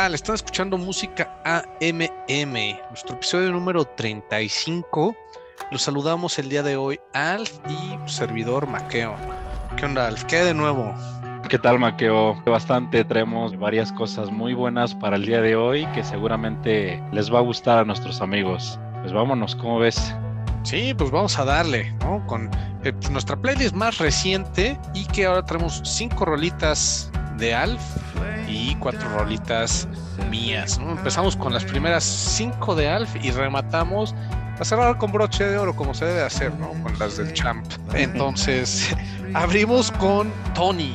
tal? Están escuchando música AMM, nuestro episodio número 35. Los saludamos el día de hoy, Alf y servidor Maqueo. ¿Qué onda, Alf? ¿Qué hay de nuevo? ¿Qué tal, Maqueo? Bastante, traemos varias cosas muy buenas para el día de hoy que seguramente les va a gustar a nuestros amigos. Pues vámonos, ¿cómo ves? Sí, pues vamos a darle, ¿no? Con eh, pues nuestra playlist más reciente y que ahora tenemos cinco rolitas de Alf y cuatro rolitas mías. Empezamos con las primeras cinco de Alf y rematamos a cerrar con broche de oro, como se debe hacer, ¿no? Con las del Champ. Entonces, abrimos con Tony,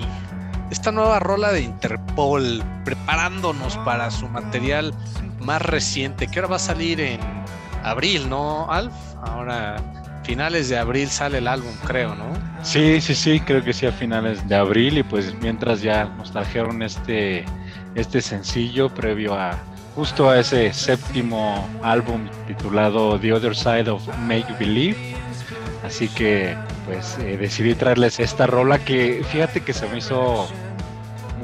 esta nueva rola de Interpol, preparándonos para su material más reciente, que ahora va a salir en abril, ¿no, Alf? Ahora finales de abril sale el álbum, creo, ¿no? Sí, sí, sí, creo que sí a finales de abril y pues mientras ya nos trajeron este, este sencillo previo a justo a ese séptimo álbum titulado The Other Side of Make Believe. Así que pues eh, decidí traerles esta rola que fíjate que se me hizo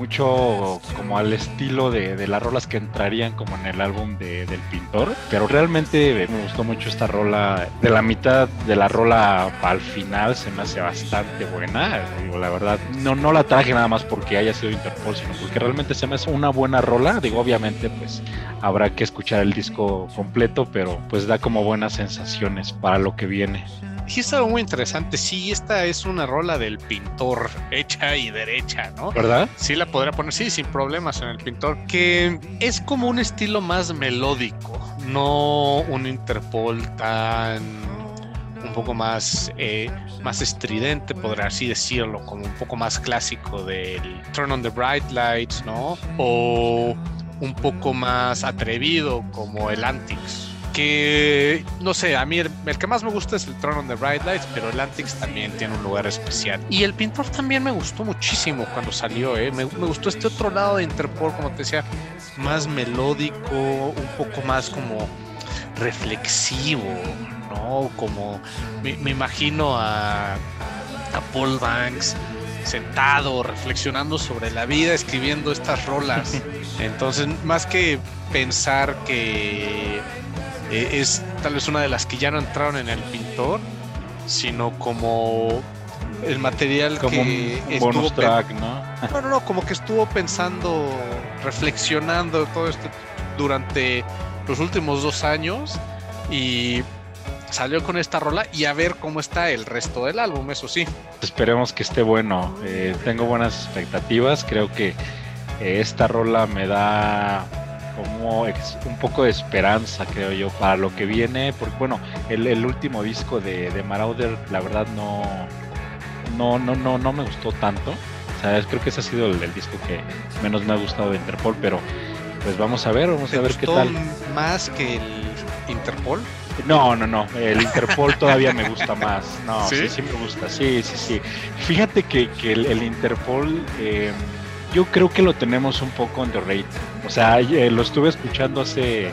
mucho como al estilo de, las rolas que entrarían como en el álbum de, del pintor, pero realmente me gustó mucho esta rola, de la mitad de la rola al final se me hace bastante buena, digo, la verdad, no, no la traje nada más porque haya sido Interpol, sino porque realmente se me hace una buena rola, digo, obviamente pues habrá que escuchar el disco completo, pero pues da como buenas sensaciones para lo que viene. Sí, estaba muy interesante. Sí, esta es una rola del pintor, hecha y derecha, ¿no? ¿Verdad? Sí, la podría poner, sí, sin problemas en el pintor. Que es como un estilo más melódico, no un Interpol tan un poco más, eh, más estridente, podría así decirlo, como un poco más clásico del Turn on the Bright Lights, ¿no? O un poco más atrevido como el Antics que no sé, a mí el, que más me gusta es el Throne on the Bright Lights, pero el Antics también tiene un lugar especial. Y el pintor también me gustó muchísimo cuando salió, ¿eh? me, gustó este otro lado de Interpol, como te decía, más melódico, un poco más como reflexivo, ¿no? Como me, imagino a, a Paul Banks sentado, reflexionando sobre la vida, escribiendo estas rolas. Entonces, más que pensar que eh, es tal vez una de las que ya no entraron en el pintor, sino como el material como que un bonus track, ¿no? No, no, no, como que estuvo pensando, reflexionando todo esto durante los últimos dos años y salió con esta rola y a ver cómo está el resto del álbum, eso sí. Esperemos que esté bueno. Eh, tengo buenas expectativas. Creo que eh, esta rola me da como un poco de esperanza, creo yo, para lo que viene. Porque, bueno, el, último disco de, de, Marauder, la verdad, no, no, no, no, no me gustó tanto. O sea, creo que ese ha sido el, disco que menos me ha gustado de Interpol, pero pues vamos a ver, vamos a ver qué tal. ¿Más que el Interpol? No, no, no. El Interpol todavía me gusta más. No, sí, sí, me gusta. Sí, sí, sí. Fíjate que, que el, Interpol. Eh, yo creo que lo tenemos un poco underrated. O sea, eh, lo estuve escuchando hace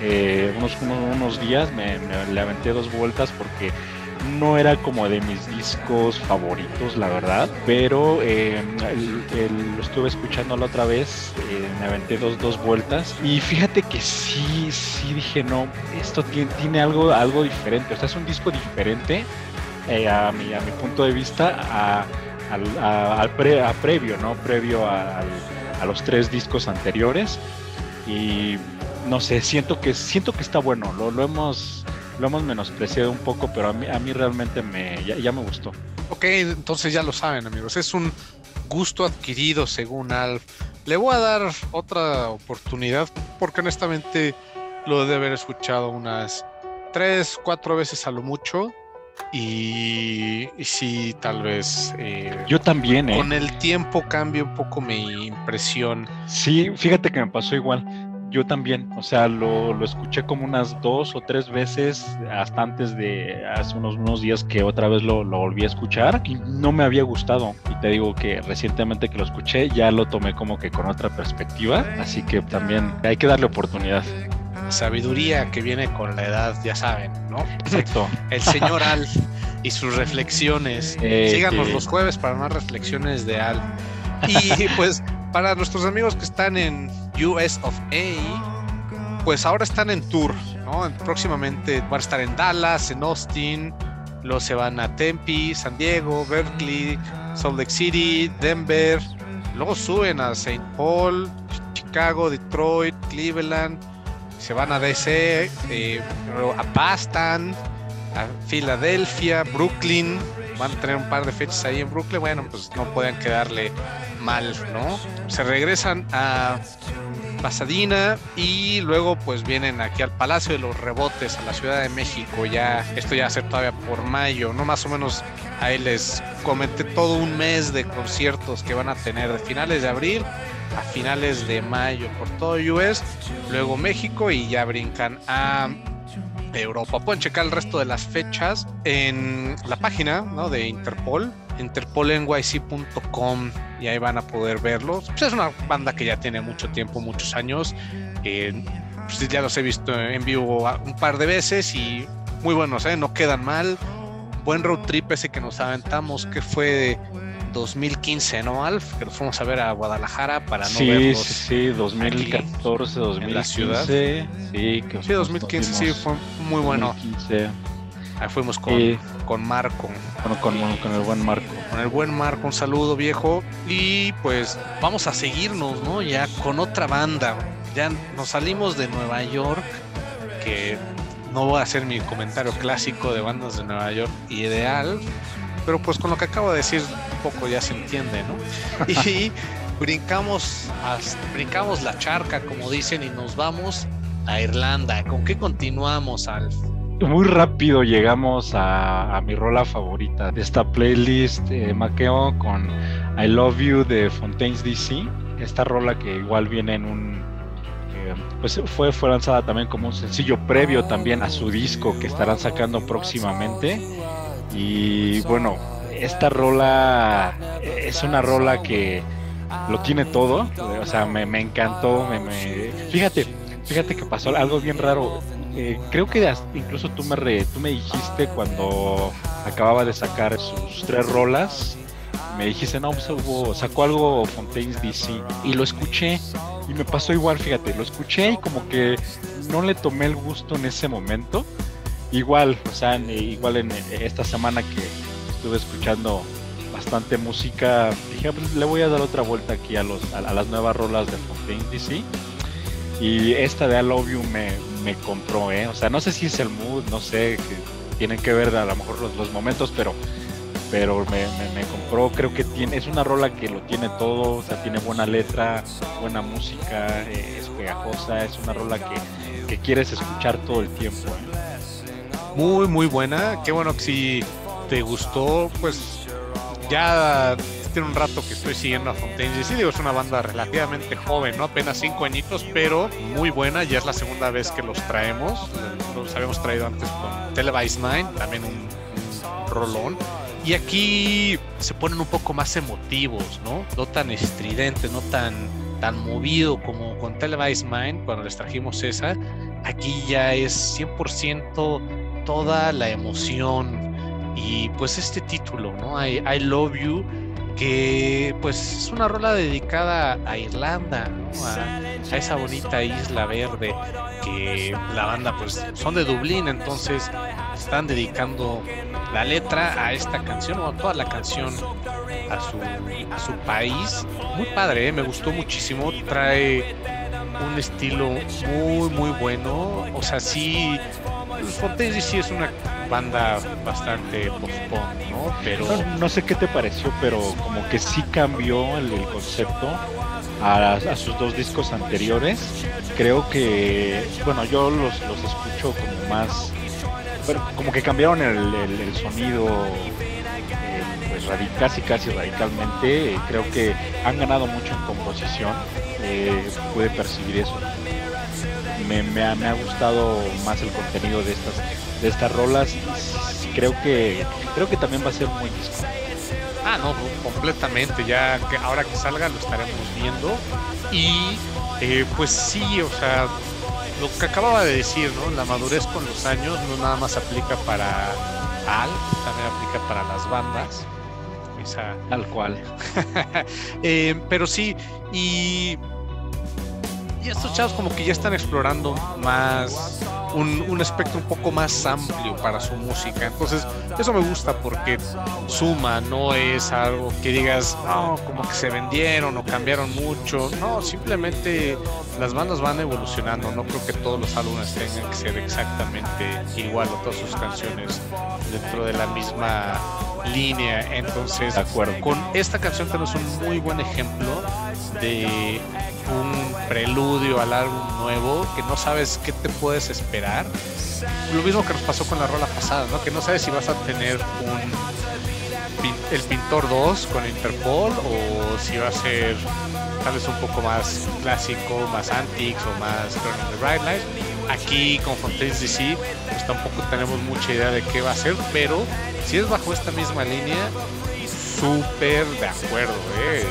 eh, unos, unos, días, me, me, aventé dos vueltas porque no era como de mis discos favoritos, la verdad, pero eh, lo estuve escuchando la otra vez, me aventé dos, dos vueltas y fíjate que sí, sí dije, no, esto tiene, tiene algo, algo diferente, o sea, es un disco diferente a, mi, a mi punto de vista a al, a, previo, ¿no? Previo a, los tres discos anteriores. Y no sé, siento que, siento que está bueno. Lo, hemos lo hemos menospreciado un poco, pero a mí, a mí realmente me, ya, me gustó. Ok, entonces ya lo saben, amigos. Es un gusto adquirido según Alf. Le voy a dar otra oportunidad porque honestamente lo de haber escuchado unas tres, cuatro veces a lo mucho. Y, sí, tal vez. Eh, Yo también, ¿eh? Con el tiempo cambia un poco mi impresión. Sí, fíjate que me pasó igual. Yo también, o sea, lo, lo escuché como unas dos o tres veces hasta antes de hace unos, unos días que otra vez lo, lo, volví a escuchar y no me había gustado. Y te digo que recientemente que lo escuché ya lo tomé como que con otra perspectiva, así que también hay que darle oportunidad sabiduría que viene con la edad, ya saben, ¿no? Exacto. El señor Al y sus reflexiones. Eh, Síganos los jueves para más reflexiones de Al. Y pues para nuestros amigos que están en US of A, pues ahora están en tour, ¿no? Próximamente van a estar en Dallas, en Austin, luego se van a Tempe, San Diego, Berkeley, Salt Lake City, Denver, luego suben a St. Paul, Chicago, Detroit, Cleveland, se van a DC, eh, a Boston, a Filadelfia, Brooklyn, van a tener un par de fechas ahí en Brooklyn, bueno, pues no pueden quedarle mal, ¿no? Se regresan a Pasadena y luego pues vienen aquí al Palacio de los Rebotes, a la Ciudad de México, ya, esto ya va a ser todavía por mayo, ¿no? Más o menos ahí les comenté todo un mes de conciertos que van a tener de finales de abril a finales de mayo por todo US, luego México y ya brincan a Europa. Pueden checar el resto de las fechas en la página de Interpol, interpolnyc.com y ahí van a poder verlos. Pues es una banda que ya tiene mucho tiempo, muchos años. Pues ya los he visto en vivo un par de veces y muy buenos, ¿eh? no quedan mal. Buen road trip ese que nos aventamos, que fue 2015, ¿no, Alf? Que nos fuimos a ver a Guadalajara para no sí, verlos. Sí, sí, 2014, 2015. En la ciudad. Sí, que sí 2015 sí, fue muy bueno. 2015. Ahí fuimos con, con Marco. Con, con, con, el buen Marco. Con el buen Marco, un saludo viejo. Y pues vamos a seguirnos, ¿no? Ya con otra banda. Ya nos salimos de Nueva York, que no voy a hacer mi comentario clásico de bandas de Nueva York ideal, pero pues con lo que acabo de decir un poco ya se entiende, ¿no? Y brincamos, brincamos la charca, como dicen, y nos vamos a Irlanda. ¿Con qué continuamos, Alf? Muy rápido llegamos a, mi rola favorita de esta playlist, eh, Maqueo, con I Love You de Fontaines DC. Esta rola que igual viene en un eh, pues fue, fue lanzada también como un sencillo previo también a su disco que estarán sacando próximamente. Y bueno, esta rola es una rola que lo tiene todo. O sea, me, encantó. Me, Fíjate, fíjate que pasó algo bien raro. Eh, creo que incluso tú me, tú me dijiste cuando acababa de sacar sus tres rolas. Me dijiste, no, pues hubo, sacó algo Fontaines DC. Y lo escuché y me pasó igual, fíjate, lo escuché y como que no le tomé el gusto en ese momento igual, o sea, igual en, esta semana que estuve escuchando bastante música, dije, pues, le voy a dar otra vuelta aquí a, los, a, las nuevas rolas de Fontaine DC. Y esta de I Love me, me compró, ¿eh? O sea, no sé si es el mood, no sé, que tienen que ver a lo mejor los, los momentos, pero pero me, me, compró, creo que tiene, es una rola que lo tiene todo, o sea, tiene buena letra, buena música, eh, es pegajosa, es una rola que, que quieres escuchar todo el tiempo. ¿eh? Muy, muy buena. Qué bueno que si te gustó, pues ya tiene un rato que estoy siguiendo a Fontaine. Sí, digo, es una banda relativamente joven, ¿no? Apenas cinco añitos, pero muy buena. Ya es la segunda vez que los traemos. Los habíamos traído antes con Televised Mind, también un, rolón. Y aquí se ponen un poco más emotivos, ¿no? No tan estridentes, no tan, tan movido como con Televised Mind cuando les trajimos esa. Aquí ya es 100% toda la emoción y pues este título, ¿no? I, I Love You, que pues es una rola dedicada a Irlanda, a, a, esa bonita isla verde que la banda pues son de Dublín, entonces están dedicando la letra a esta canción o a toda la canción a su, a su país. Muy padre, ¿eh? me gustó muchísimo, trae un estilo muy muy bueno, o sea, sí Fontaine sí es una banda bastante post-punk, ¿no? Pero... No, sé qué te pareció, pero como que sí cambió el, concepto a, sus dos discos anteriores. Creo que, bueno, yo los, los escucho como más, bueno, como que cambiaron el, sonido eh, pues casi casi radicalmente. creo que han ganado mucho en composición. Eh, puede percibir eso me, me, ha, me, ha, gustado más el contenido de estas de estas rolas creo que creo que también va a ser muy disco. Ah, no, completamente. Ya que ahora que salga lo estaremos viendo y eh, pues sí, o sea, lo que acababa de decir, ¿no? La madurez con los años no nada más aplica para Al, también aplica para las bandas. Esa, Tal cual. eh, pero sí, y y estos chavos como que ya están explorando más un, un, espectro un poco más amplio para su música. Entonces, eso me gusta porque suma, no es algo que digas, no, como que se vendieron o cambiaron mucho. No, simplemente las bandas van evolucionando. No creo que todos los álbumes tengan que ser exactamente igual o todas sus canciones dentro de la misma línea. Entonces, de acuerdo. con esta canción tenemos un muy buen ejemplo de un preludio al álbum nuevo que no sabes qué te puedes esperar. Lo mismo que nos pasó con la rola pasada, ¿no? Que no sabes si vas a tener un el Pintor 2 con Interpol o si va a ser tal vez un poco más clásico, más antics o más Turning the Bright Light. Aquí con Fontaines DC pues tampoco tenemos mucha idea de qué va a ser, pero si es bajo esta misma línea, súper de acuerdo. ¿eh?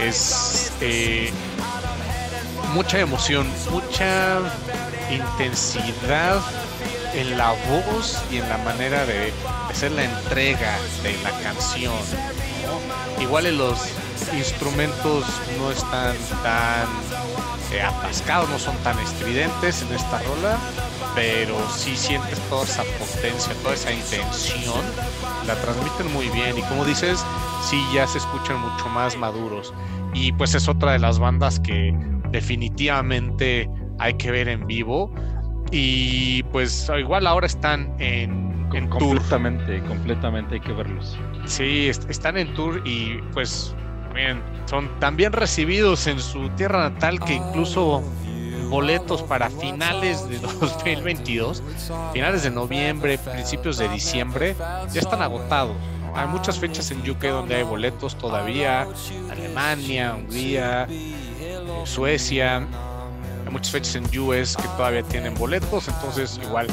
Es eh, mucha emoción, mucha intensidad en la voz y en la manera de, hacer la entrega de la canción. Igual en los instrumentos no están tan eh, atascados, no son tan estridentes en esta rola, pero sí sientes toda esa potencia, toda esa intención, la transmiten muy bien y como dices, sí ya se escuchan mucho más maduros. Y pues es otra de las bandas que definitivamente hay que ver en vivo. Y pues igual ahora están en, en completamente, completamente hay que verlos. Sí, están en tour y pues bien, son tan bien recibidos en su tierra natal que incluso boletos para finales de 2022, finales de noviembre, principios de diciembre, ya están agotados. Hay muchas fechas en UK donde hay boletos todavía, Alemania, Hungría, Suecia, hay muchas fechas en US que todavía tienen boletos, entonces igual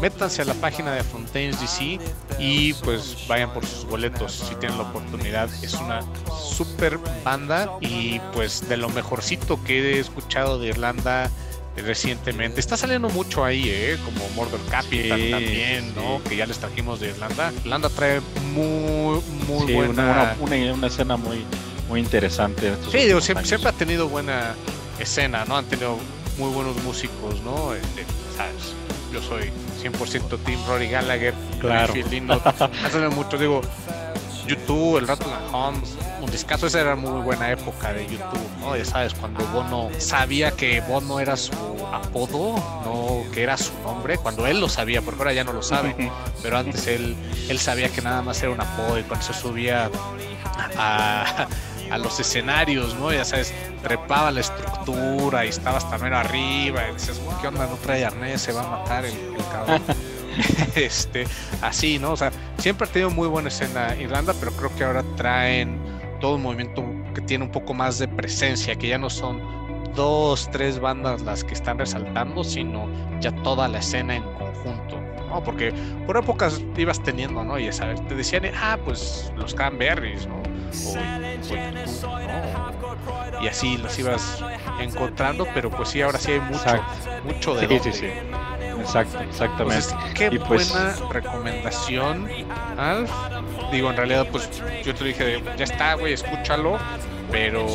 métanse a la página de Fontaines DC y pues vayan por sus boletos si tienen la oportunidad. Es una super banda y pues de lo mejorcito que he escuchado de Irlanda recientemente. Está saliendo mucho ahí, ¿eh? como Murder Capital también, ¿no? Que ya les trajimos de Irlanda. Irlanda trae muy, muy buena... Una, escena muy, muy interesante. sí, siempre, siempre, ha tenido buena escena, ¿no? Han tenido muy buenos músicos, ¿no? Este, ¿sabes? Yo soy 100% Team Rory Gallagher. Claro. Hace mucho, digo, YouTube, el Rattle Homes, un discazo, esa era muy buena época de YouTube, ¿no? Ya sabes, cuando Bono sabía que Bono era su apodo, no que era su nombre, cuando él lo sabía, porque ahora ya no lo sabe, pero antes él, él sabía que nada más era un apodo y cuando se subía a, a los escenarios, ¿no? Ya sabes, trepaba la estructura y estaba hasta menos arriba. Y dices, ¿qué onda? No trae arnés, se va a matar el, cabrón. este, así, ¿no? O sea, siempre ha tenido muy buena escena Irlanda, pero creo que ahora traen todo un movimiento que tiene un poco más de presencia, que ya no son dos, tres bandas las que están resaltando, sino ya toda la escena en conjunto. ¿No? Porque por épocas ibas teniendo, ¿no? Y sabes, te decían, ah, pues los Canberries, ¿no? y así los ibas encontrando, pero pues sí, ahora sí hay mucho, mucho de sí, sí, sí. Exacto, exactamente. qué pues buena recomendación, Alf. Digo, en realidad, pues yo te dije, ya está, güey, escúchalo, pero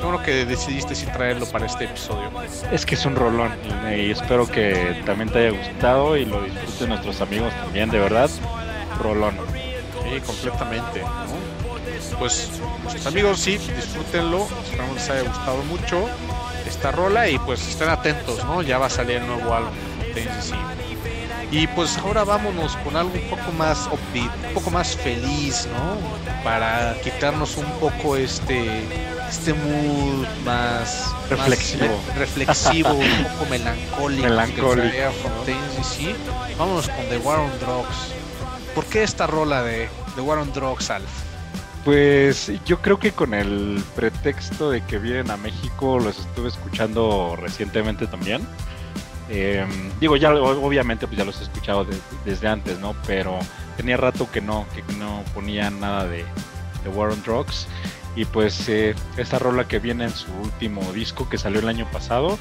creo que decidiste sí traerlo para este episodio. Es que es un rolón y espero que también te haya gustado y lo disfruten nuestros amigos también, de verdad, rolón. Sí, completamente pues nuestros amigos sí, disfrútenlo, esperamos les haya gustado mucho esta rola y pues estén atentos, ¿no? Ya va a salir el nuevo álbum Y pues ahora vámonos con algo un poco más upbeat, un poco más feliz, ¿no? Para quitarnos un poco este este mood más reflexivo, reflexivo un poco melancólico, melancólico ¿sí? Vámonos con The War on Drugs. ¿Por qué esta rola de The War on Drugs, Alf? Pues yo creo que con el pretexto de que vienen a México, los estuve escuchando recientemente también. Em, digo, ya obviamente pues ya los he escuchado desde antes, ¿no? Pero tenía rato que no, que no ponía nada de, de War on Drugs. Y pues eh, esta rola que viene en su último disco que salió el año pasado,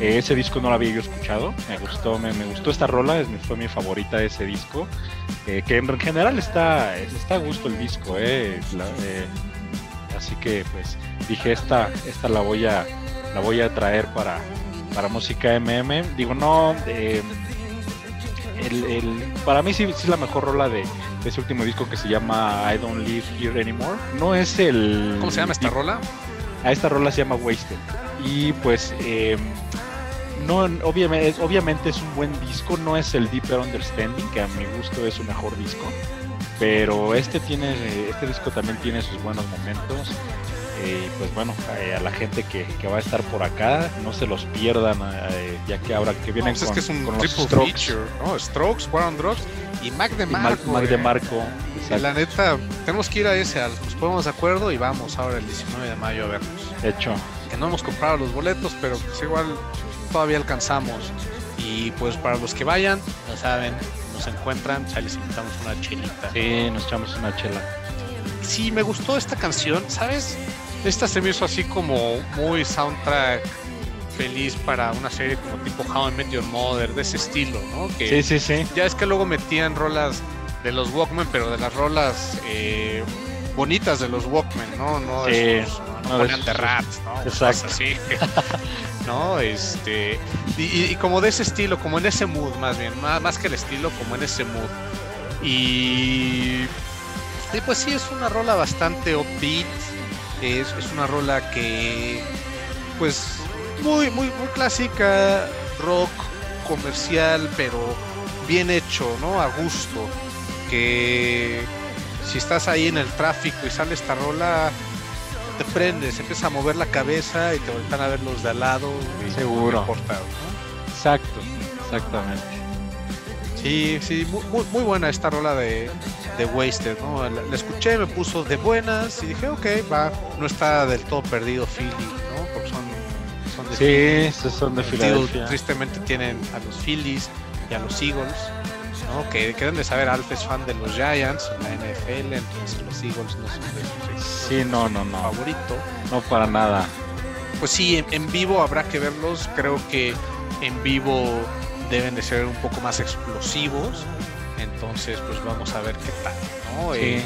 eh, ese disco no lo había yo escuchado, me gustó, me, gustó esta rola, fue mi favorita de ese disco, eh, que en general está, está a gusto el disco, así que pues dije esta, esta la voy a la voy a traer para, para música MM. Digo, no, eh, el, para mí sí, es la mejor rola de, ese último disco que se llama I Don't Live Here Anymore. No es el... ¿Cómo se llama esta rola? A esta rola se llama Wasted. Y pues... Eh, no, obviamente, obviamente es un buen disco, no es el Deeper Understanding, que a mi gusto es su mejor disco, pero este tiene, este disco también tiene sus buenos momentos. Eh, pues bueno, eh, a la gente que, va a estar por acá, no se los pierdan, eh, ya que ahora que vienen pues con, es que es un triple feature, ¿no? Strokes, War on Drugs y Mac de Marco. Mac, de Marco. la neta, tenemos que ir a ese, nos ponemos de acuerdo y vamos ahora el 19 de mayo a vernos. Hecho. Que no hemos comprado los boletos, pero pues igual todavía alcanzamos. Y pues para los que vayan, ya saben, nos encuentran, ya les invitamos una chelita. Sí, nos echamos una chela. Sí, me gustó esta canción, ¿sabes? Esta se me hizo así como muy soundtrack feliz para una serie como tipo How I Met Your Mother, de ese estilo, ¿no? Que sí, sí, sí. Ya es que luego metían rolas de los Walkman, pero de las rolas eh, bonitas de los Walkman, ¿no? No de no, ponían de rats, ¿no? Exacto. Así. ¿No? Este. Y, como de ese estilo, como en ese mood, más bien. Más, más que el estilo, como en ese mood. Y. Y pues sí, es una rola bastante upbeat es, una rola que, pues, muy, muy, muy clásica, rock comercial, pero bien hecho, ¿no? A gusto. Que si estás ahí en el tráfico y sale esta rola, te prendes, empiezas a mover la cabeza y te vuelven a ver los de al lado. Seguro. Exacto, exactamente. Sí, sí, muy, muy buena esta rola de, de Wasted, ¿no? La, escuché, me puso de buenas y dije, ok, va, no está del todo perdido Philly, ¿no? Porque son, son de Sí, son de Filadelfia. Tristemente tienen a los Phillies y a los Eagles, ¿no? Que, que deben de saber, Alf es fan de los Giants en la NFL, entonces los Eagles no son de sí, no, no, no. favorito. No para nada. Pues sí, en vivo habrá que verlos, creo que en vivo deben de ser un poco más explosivos entonces, pues vamos a ver qué tal, ¿no? Eh,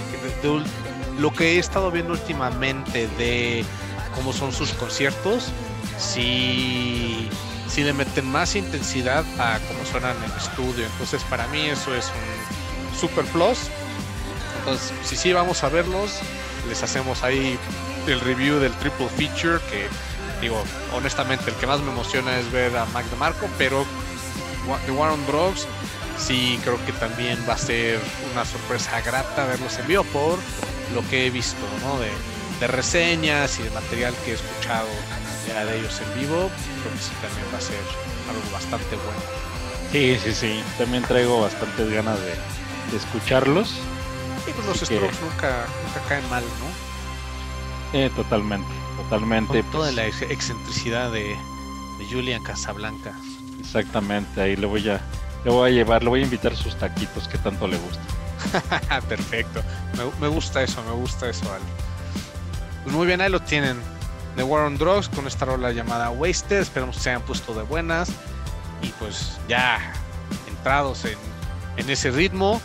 lo que he estado viendo últimamente de cómo son sus conciertos, sí, sí le meten más intensidad a cómo suenan en estudio. Entonces, para mí eso es un super plus. Entonces, si sí vamos a verlos, les hacemos ahí el review del triple feature que digo, honestamente, el que más me emociona es ver a Mac DeMarco, pero The War on Drugs sí creo que también va a ser una sorpresa grata verlos en vivo por lo que he visto, ¿no? De, reseñas y de material que he escuchado ya de ellos en vivo, creo que sí también va a ser algo bastante bueno. Sí, sí, sí, también traigo bastantes ganas de, escucharlos. Y pues los Strokes nunca, nunca caen mal, ¿no? Eh, totalmente, totalmente. Con toda pues la excentricidad de, de Julian Casablanca. Exactamente, ahí le voy a le voy a llevar, le voy a invitar sus taquitos que tanto le gusta. Perfecto. Me, gusta eso, me gusta eso, Ale. Pues muy bien, ahí lo tienen. The War on Drugs con esta rola llamada Wasted. Esperamos que se hayan puesto de buenas. Y pues ya entrados en, en ese ritmo.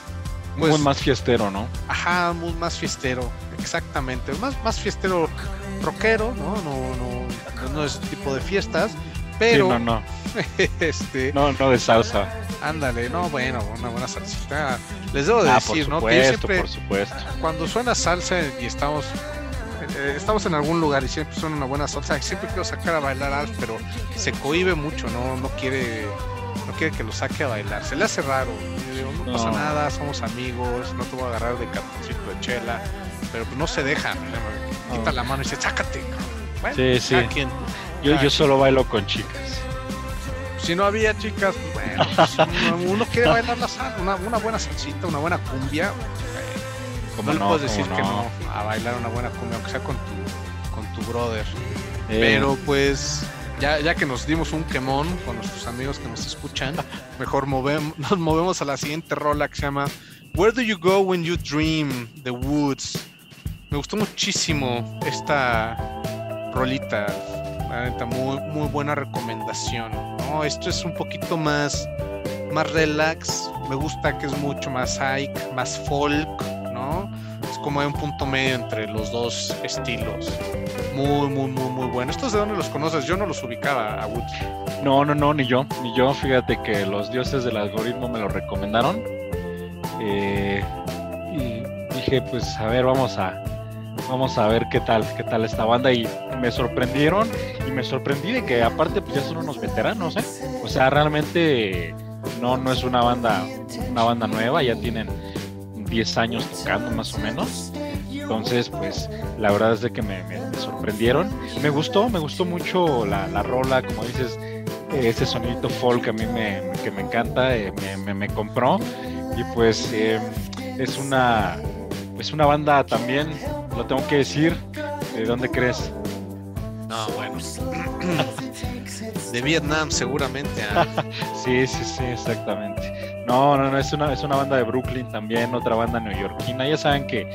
Pues, muy más fiestero, ¿no? Ajá, muy más fiestero. Exactamente. Más, más fiestero rockero, ¿no? No, no, no es tipo de fiestas. Pero. no, no. este. No, no de salsa. Ándale, no, bueno, una buena salsita. Les debo de ah, decir, ¿no? Que siempre, por supuesto. Cuando suena salsa y estamos eh, estamos en algún lugar y siempre suena una buena salsa, siempre quiero sacar a bailar Alf, pero se cohibe mucho, no, no quiere, no quiere que lo saque a bailar, se le hace raro. no, pasa nada, somos amigos, no te voy a agarrar de cartoncito de chela, pero pues no se deja, quita la mano y dice, sácate. Bueno, sí, sí. Yo, yo solo bailo con chicas si no había chicas, bueno, pues, uno, quiere bailar la sal, una, una, buena salsita, una buena cumbia. No, le puedes decir que no a bailar una buena cumbia, aunque sea con tu, con tu brother. Eh. Pero pues, ya, ya que nos dimos un quemón con nuestros amigos que nos escuchan, mejor movemos, nos movemos a la siguiente rola que se llama Where Do You Go When You Dream? The Woods. Me gustó muchísimo esta rolita muy, muy buena recomendación. ¿no? Esto es un poquito más, más relax. Me gusta que es mucho más hike, más folk, ¿no? Es como hay un punto medio entre los dos estilos. Muy, muy, muy, muy bueno. ¿Estos de dónde los conoces? Yo no los ubicaba a. No, no, no, ni yo. Ni yo. Fíjate que los dioses del algoritmo me lo recomendaron. Eh, y dije, pues a ver, vamos a, vamos a ver qué tal, qué tal esta banda. Y me sorprendieron. Y me sorprendí de que aparte pues ya son unos veteranos, ¿eh? O sea, realmente no, no es una banda, una banda nueva, ya tienen 10 años tocando más o menos. Entonces, pues la verdad es de que me, sorprendieron. Me gustó, me gustó mucho la, la rola, como dices, ese sonido folk a mí me, que me encanta, eh, me, me, compró. Y pues eh, es una es una banda también, lo tengo que decir. ¿De dónde crees? No, bueno. De Vietnam, seguramente. ¿ah? sí, sí, sí, exactamente. No, no, no, es una, es una banda de Brooklyn también, otra banda neoyorquina. Ya saben que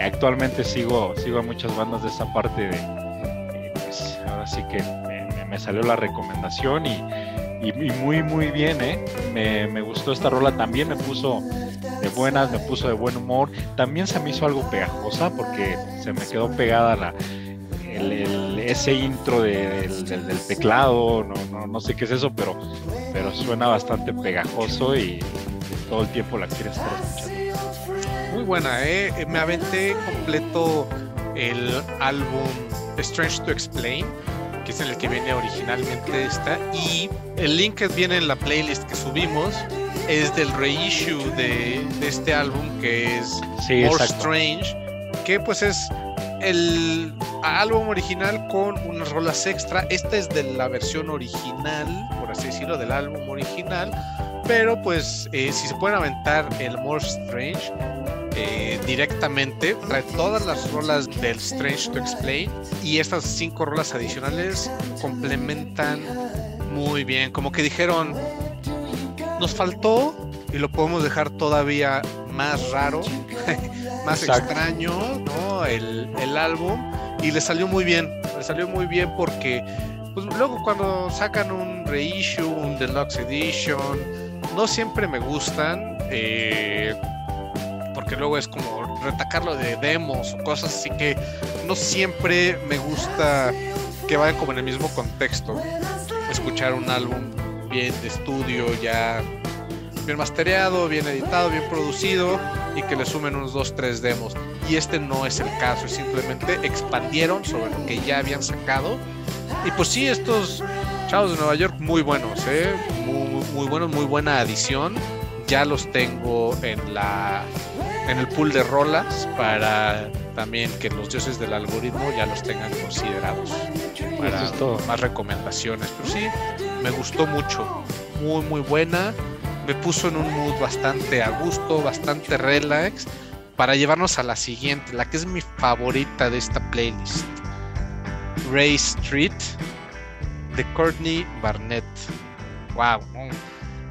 actualmente sigo, sigo a muchas bandas de esa parte de. Pues ahora sí que me, salió la recomendación y, y, muy, muy bien, ¿eh? Me, me gustó esta rola también, me puso de buenas, me puso de buen humor. También se me hizo algo pegajosa porque se me quedó pegada la, ese intro del, teclado, no, sé qué es eso, pero, pero suena bastante pegajoso y todo el tiempo la quieres estar escuchando. Muy buena, ¿eh? Me aventé completo el álbum Strange to Explain, que es en el que viene originalmente esta, y el link que viene en la playlist que subimos es del reissue de, este álbum que es More Strange, que pues es el álbum original con unas rolas extra. Esta es de la versión original, por así decirlo, del álbum original. Pero pues eh, si se pueden aventar el More Strange eh, directamente, trae todas las rolas del Strange to Explain y estas cinco rolas adicionales complementan muy bien. Como que dijeron, nos faltó y lo podemos dejar todavía más raro, más extraño, ¿no? El, el, álbum. Y le salió muy bien, le salió muy bien porque pues, luego cuando sacan un reissue, un deluxe edition, no siempre me gustan. Eh, porque luego es como retacarlo de demos o cosas así que no siempre me gusta que vayan como en el mismo contexto. Escuchar un álbum bien de estudio, ya bien mastereado, bien editado, bien producido y que le sumen unos 2, 3 demos. Y este no es el caso, simplemente expandieron sobre lo que ya habían sacado. Y pues sí, estos chavos de Nueva York muy buenos, ¿eh? muy, muy buenos, muy buena adición. Ya los tengo en la en el pool de rolas para también que los dioses del algoritmo ya los tengan considerados para más recomendaciones. Pero sí, me gustó mucho, muy muy buena me puso en un mood bastante a gusto, bastante relax, para llevarnos a la siguiente, la que es mi favorita de esta playlist. Ray Street de Courtney Barnett. Wow.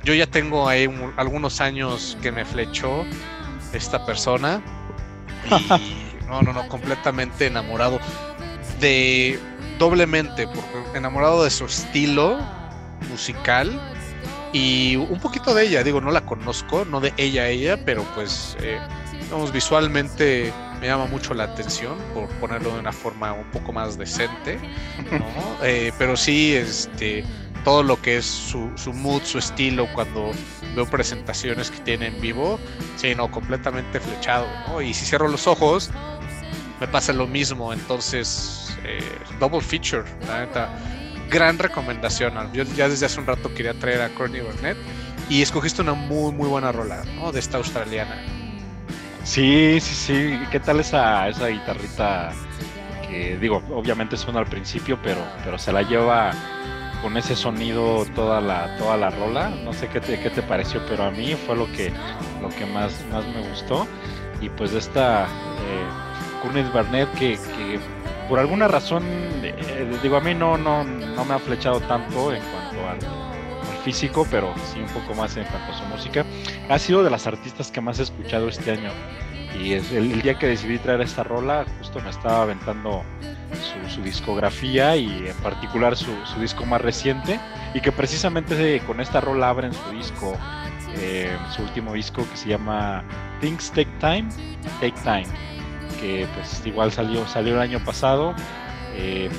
Yo ya tengo ahí algunos años que me flechó esta persona. Y no, no, no, completamente enamorado de doblemente, porque enamorado de su estilo musical y un poquito de ella, digo, no la conozco, no de ella a ella, pero pues, eh, vamos, visualmente me llama mucho la atención, por ponerlo de una forma un poco más decente, eh, pero sí, este, todo lo que es su, su, mood, su estilo, cuando veo presentaciones que tiene en vivo, sí, no, completamente flechado, ¿no? Y si cierro los ojos, me pasa lo mismo, entonces, eh, double feature, la neta gran recomendación. Yo ya desde hace un rato quería traer a Courtney Burnett y escogiste una muy, muy buena rola, ¿no? De esta australiana. Sí, sí, sí. ¿Qué tal esa, esa guitarrita? Que digo, obviamente suena al principio, pero, pero se la lleva con ese sonido toda la, toda la rola. No sé qué te, qué te pareció, pero a mí fue lo que, lo que más, más me gustó. Y pues esta eh, Courtney Barnett que, que por alguna razón, eh, digo, a mí no, no, no me ha flechado tanto en cuanto al, físico, pero sí un poco más en cuanto a su música. Ha sido de las artistas que más he escuchado este año. Y es el, día que decidí traer esta rola, justo me estaba aventando su, discografía y en particular su, disco más reciente. Y que precisamente con esta rola abren su disco, eh, su último disco que se llama Things Take Time, Take Time que pues igual salió, salió el año pasado. Eh,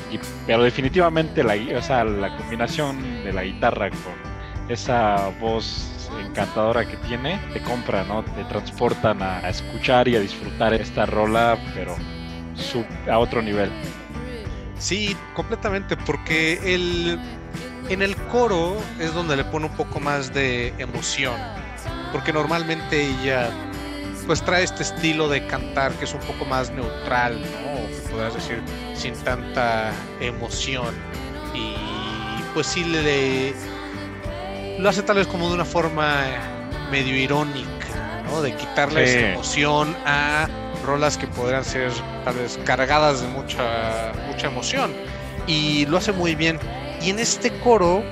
pero definitivamente la, o la combinación de la guitarra con esa voz encantadora que tiene, te compra, ¿no? Te transportan a, escuchar y a disfrutar esta rola, pero a otro nivel. Sí, completamente, porque el, en el coro es donde le pone un poco más de emoción, porque normalmente ella pues trae este estilo de cantar que es un poco más neutral, ¿no? que podrías decir sin tanta emoción. Y pues sí le, lo hace tal vez como de una forma medio irónica, ¿no? De quitarle emoción a rolas que podrían ser tal vez cargadas de mucha, mucha emoción. Y lo hace muy bien. Y en este coro,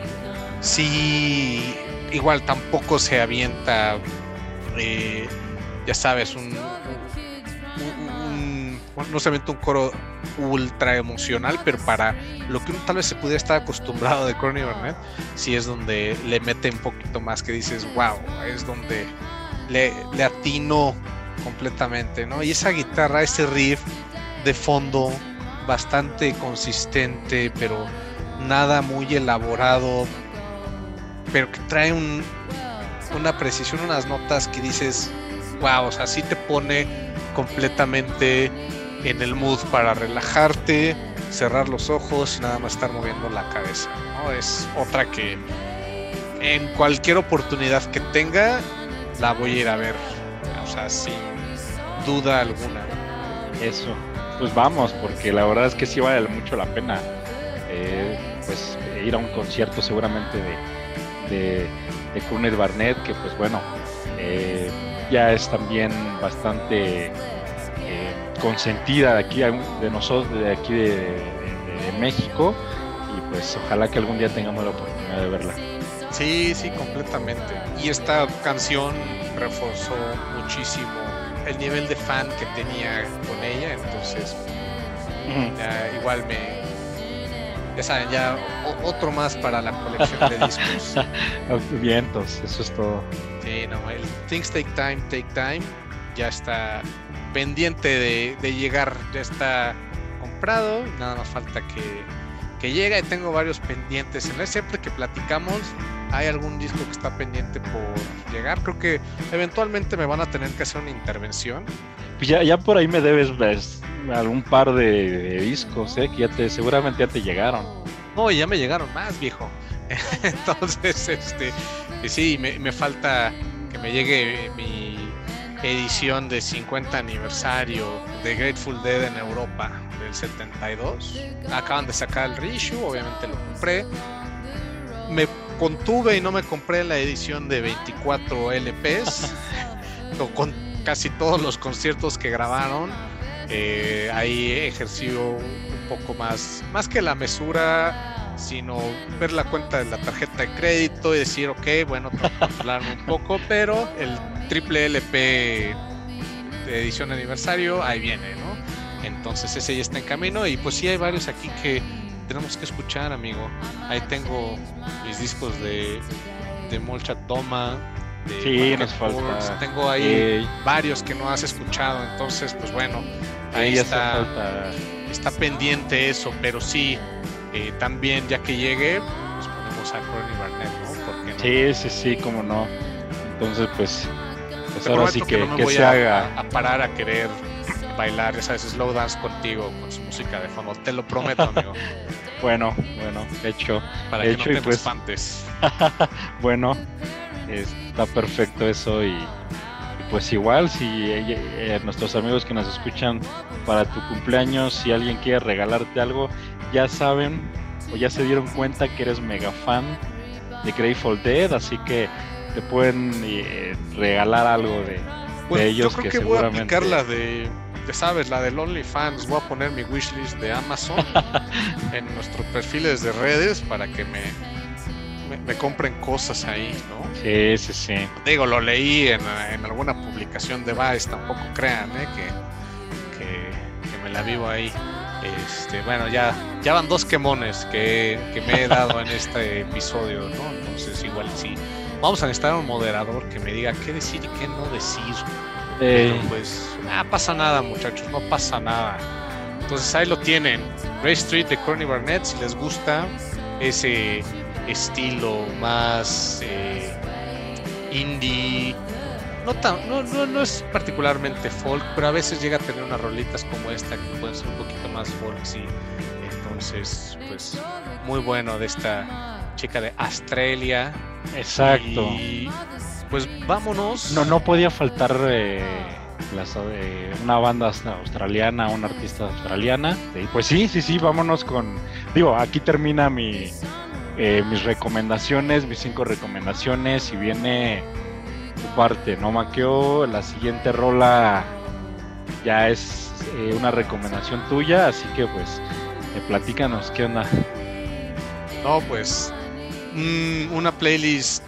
sí, igual tampoco se avienta, eh, ya sabes, un, no se avienta un coro ultra emocional, pero para lo que uno tal vez se pudiera estar acostumbrado de Corny Burnett, sí es donde le mete un poquito más que dices, wow, es donde le, le atino completamente, ¿no? Y esa guitarra, ese riff de fondo bastante consistente, pero nada muy elaborado, pero que trae un, una precisión, unas notas que dices, wow, o sea, sí te pone completamente en el mood para relajarte, cerrar los ojos y nada más estar moviendo la cabeza, ¿no? Es otra que en cualquier oportunidad que tenga, la voy a ir a ver, o sea, sin duda alguna. Eso, pues vamos, porque la verdad es que sí vale mucho la pena. Eh, pues ir a un concierto seguramente de, de, de Barnett, que pues bueno, eh, ya es también bastante eh, consentida de aquí de nosotros, de aquí de, México, y pues ojalá que algún día tengamos la oportunidad de verla. Sí, sí, completamente. Y esta canción reforzó muchísimo el nivel de fan que tenía con ella, entonces igual me, ya saben, ya otro más para la colección de discos. Vientos, eso es todo. Sí, no, el Things Take Time, Take Time ya está pendiente de, llegar, ya está comprado, nada más falta que, que llegue. Tengo varios pendientes en él, siempre que platicamos hay algún disco que está pendiente por llegar. Creo que eventualmente me van a tener que hacer una intervención. Pues ya, ya por ahí me debes pues, algún par de, discos, ¿eh? que ya te, seguramente ya te llegaron. No, ya me llegaron más, viejo. Entonces, este, sí, me, me falta que me llegue mi edición de 50 aniversario de Grateful Dead en Europa del 72. Acaban de sacar el reissue, obviamente lo compré. Me contuve y no me compré la edición de 24 LPs, con casi todos los conciertos que grabaron. Eh, ahí ejerció un poco más, más que la mesura, sino ver la cuenta de la tarjeta de crédito y decir, ok, bueno, controlar un poco, pero el triple LP de edición aniversario, ahí viene, ¿no? Entonces ese ya está en camino y pues sí hay varios aquí que tenemos que escuchar, amigo. Ahí tengo mis discos de, de Molchat Toma. De sí, nos falta. Tengo ahí varios que no has escuchado, entonces, pues bueno, ahí está, está pendiente eso, pero sí, eh, también ya que llegue, pues ponemos a Corny Barnett, ¿no? Sí, sí, sí, cómo no. Entonces, pues, pues ahora sí que, que, se haga. A parar a querer bailar, sabes, slow dance contigo, con su música de fondo. Te lo prometo, amigo. bueno, bueno, hecho. Para hecho, que no te pues, bueno, está perfecto eso y, pues igual si eh, eh, nuestros amigos que nos escuchan para tu cumpleaños, si alguien quiere regalarte algo, ya saben o ya se dieron cuenta que eres mega fan de Grateful Dead, así que te pueden eh, regalar algo de, pues, ellos yo creo que, que voy a aplicar la de sabes, la del OnlyFans, voy a poner mi wishlist de Amazon en nuestros perfiles de redes para que me, me, compren cosas ahí, ¿no? Sí, sí, sí. Digo, lo leí en, alguna publicación de Vice, tampoco crean, ¿eh? Que, que, me la vivo ahí. Este, bueno, ya, ya van dos quemones que, que me he dado en este episodio, ¿no? Entonces, igual sí. Vamos a necesitar un moderador que me diga qué decir y qué no decir pues, no pasa nada, muchachos, no pasa nada. Entonces ahí lo tienen. Ray Street de Corny Barnett, si les gusta ese estilo más eh, indie. No, tan, no, no, no, es particularmente folk, pero a veces llega a tener unas rolitas como esta que pueden ser un poquito más folksy. Entonces, pues muy bueno de esta chica de Australia. Exacto. Y pues vámonos. No, no podía faltar eh, eh, una banda australiana, una artista australiana. pues sí, sí, sí, vámonos con. Digo, aquí termina mi, eh, mis recomendaciones, mis cinco recomendaciones. Y viene parte, ¿no, Maqueo? La siguiente rola ya es una recomendación tuya, así que pues platícanos, ¿qué onda? No, pues mm, una playlist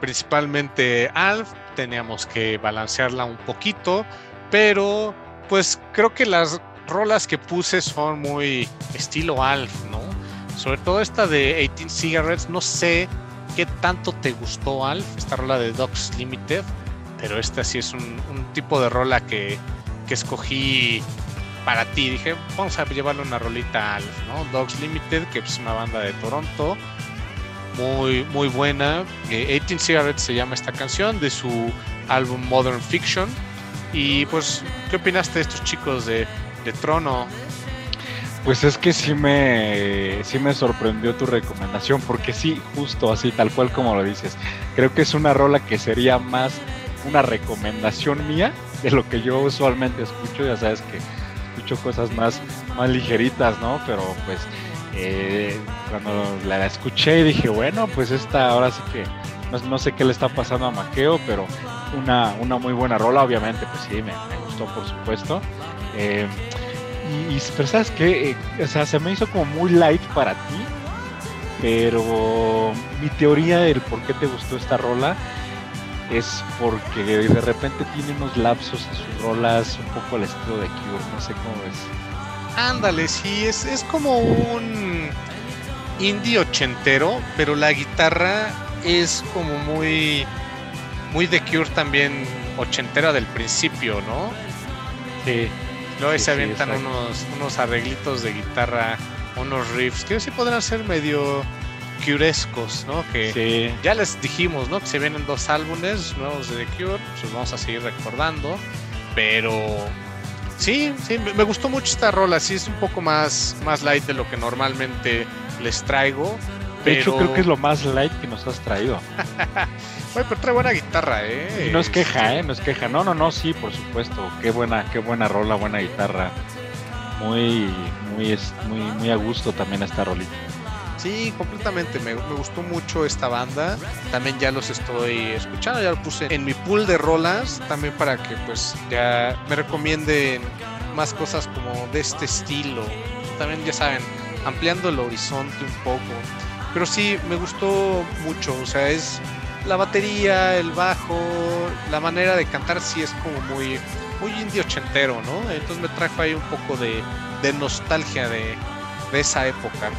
principalmente Alf, teníamos que balancearla un poquito, pero pues creo que las rolas que puse son muy estilo Alf, ¿no? Sobre todo esta de 18 Cigarettes, no sé qué tanto te gustó Alf, esta rola de Dogs Limited, pero esta sí es un, tipo de rola que, que, escogí para ti. Dije, vamos a llevarle una rolita a Alf, ¿no? Dogs Limited, que es una banda de Toronto muy, muy buena. 18 eh, Cigarettes se llama esta canción de su álbum Modern Fiction. Y pues, ¿qué opinaste de estos chicos de, de Trono? Pues es que sí me, sí me sorprendió tu recomendación, porque sí, justo así, tal cual como lo dices. Creo que es una rola que sería más una recomendación mía de lo que yo usualmente escucho. Ya sabes que escucho cosas más, más ligeritas, ¿no? Pero pues eh, cuando la escuché dije, bueno, pues esta ahora sí que no, sé qué le está pasando a Maqueo, pero una, una muy buena rola, obviamente, pues sí, me, gustó por supuesto. Eh, y, pero sabes que, eh, o sea, se me hizo como muy light para ti, pero mi teoría del por qué te gustó esta rola es porque de repente tiene unos lapsos en sus rolas un poco al estilo de Cure, no sé cómo es. Ándale, sí, es, es como un indie ochentero, pero la guitarra es como muy, muy de Cure también ochentera del principio, ¿no? Sí. Luego se avientan unos, unos arreglitos de guitarra, unos riffs, que sí podrán ser medio curescos, ¿no? Que ya les dijimos, ¿no? Que se vienen dos álbumes nuevos de The Cure, pues vamos a seguir recordando, pero Sí, sí, me gustó mucho esta rola. Sí, es un poco más, más light de lo que normalmente les traigo. De hecho, creo que es lo más light que nos has traído. Bueno, pero trae buena guitarra, ¿eh? no es queja, ¿eh? No es queja. No, no, no, sí, por supuesto. Qué buena, qué buena rola, buena guitarra. Muy, muy, muy, muy a gusto también esta rolita. Sí, completamente. Me, gustó mucho esta banda. También ya los estoy escuchando. Ya lo puse en mi pool de rolas. También para que pues ya me recomienden más cosas como de este estilo. También ya saben, ampliando el horizonte un poco. Pero sí, me gustó mucho. O sea, es la batería, el bajo, la manera de cantar sí es como muy, muy indie ochentero, ¿no? Entonces me trajo ahí un poco de, nostalgia de, de esa época.